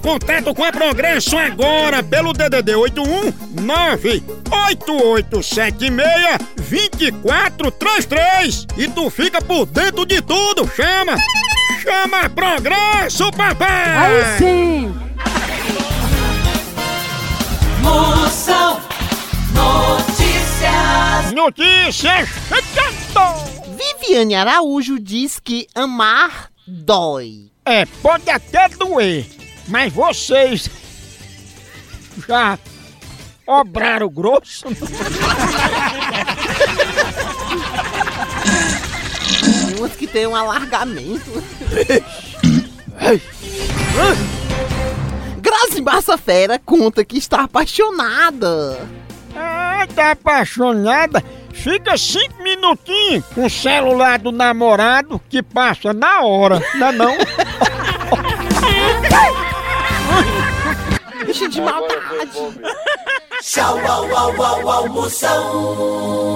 contato com a Progresso agora pelo DDD 81 98876 2433 e tu fica por dentro de tudo, chama! Chama Progresso, papai! Aí sim! Moção Notícias. Notícias! Viviane Araújo diz que amar dói. É, pode até doer, mas vocês já obraram grosso? Tem umas que tem um alargamento. Grazi Massa Fera conta que está apaixonada. Ah, tá apaixonada? Fica cinco minutinhos com o celular do namorado que passa na hora, não é não? Deixa de maldade. Tchau, au, au, au, au, Moção.